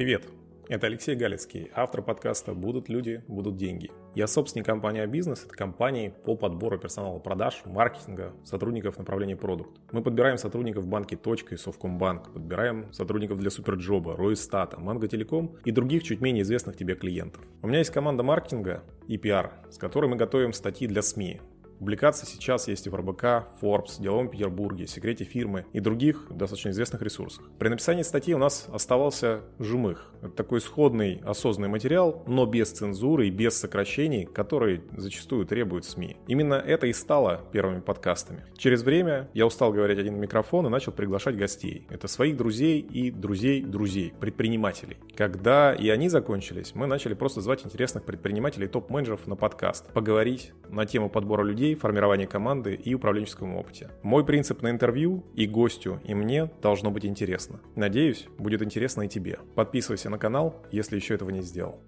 Привет! Это Алексей Галицкий, автор подкаста «Будут люди, будут деньги». Я собственник компании «Бизнес». Это компании по подбору персонала продаж, маркетинга, сотрудников направления продукт. Мы подбираем сотрудников в банке «Точка» и Совкомбанк, подбираем сотрудников для Суперджоба, Ройстата, Манго Телеком и других чуть менее известных тебе клиентов. У меня есть команда маркетинга и пиар, с которой мы готовим статьи для СМИ, Публикации сейчас есть и в РБК, Forbes, Деловом Петербурге, Секрете фирмы и других достаточно известных ресурсах. При написании статьи у нас оставался жумых. Это такой сходный, осознанный материал, но без цензуры и без сокращений, которые зачастую требуют СМИ. Именно это и стало первыми подкастами. Через время я устал говорить один микрофон и начал приглашать гостей. Это своих друзей и друзей друзей, предпринимателей. Когда и они закончились, мы начали просто звать интересных предпринимателей топ-менеджеров на подкаст, поговорить на тему подбора людей людей, формирования команды и управленческом опыте. Мой принцип на интервью и гостю, и мне должно быть интересно. Надеюсь, будет интересно и тебе. Подписывайся на канал, если еще этого не сделал.